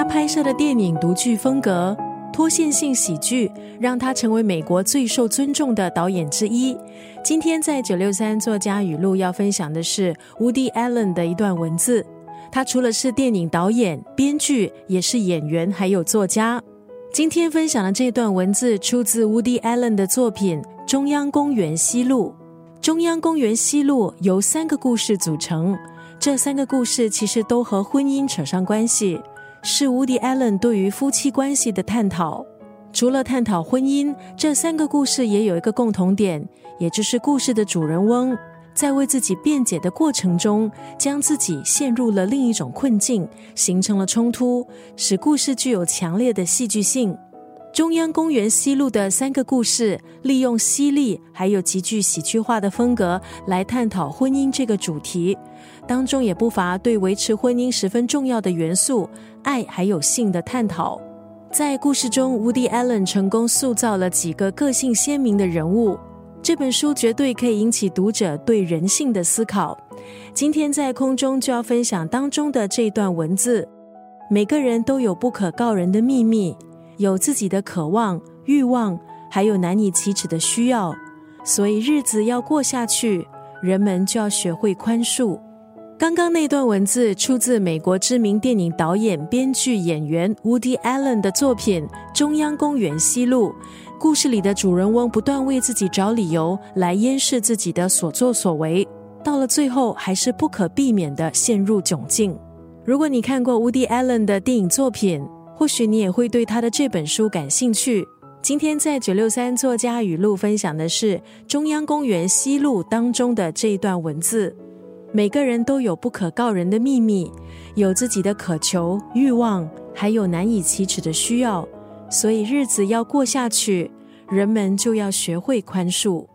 他拍摄的电影独具风格，脱线性喜剧让他成为美国最受尊重的导演之一。今天在九六三作家语录要分享的是 Woody Allen 的一段文字。他除了是电影导演、编剧，也是演员，还有作家。今天分享的这段文字出自 Woody Allen 的作品《中央公园西路》。中央公园西路由三个故事组成，这三个故事其实都和婚姻扯上关系，是 Woody Allen 对于夫妻关系的探讨。除了探讨婚姻，这三个故事也有一个共同点，也就是故事的主人翁在为自己辩解的过程中，将自己陷入了另一种困境，形成了冲突，使故事具有强烈的戏剧性。中央公园西路的三个故事，利用犀利还有极具喜剧化的风格来探讨婚姻这个主题，当中也不乏对维持婚姻十分重要的元素——爱还有性的探讨。在故事中，Woody Allen 成功塑造了几个个性鲜明的人物。这本书绝对可以引起读者对人性的思考。今天在空中就要分享当中的这段文字：每个人都有不可告人的秘密。有自己的渴望、欲望，还有难以启齿的需要，所以日子要过下去，人们就要学会宽恕。刚刚那段文字出自美国知名电影导演、编剧、演员 Woody Allen 的作品《中央公园西路》。故事里的主人翁不断为自己找理由来掩饰自己的所作所为，到了最后还是不可避免的陷入窘境。如果你看过 Woody Allen 的电影作品，或许你也会对他的这本书感兴趣。今天在九六三作家语录分享的是中央公园西路当中的这一段文字：每个人都有不可告人的秘密，有自己的渴求、欲望，还有难以启齿的需要。所以日子要过下去，人们就要学会宽恕。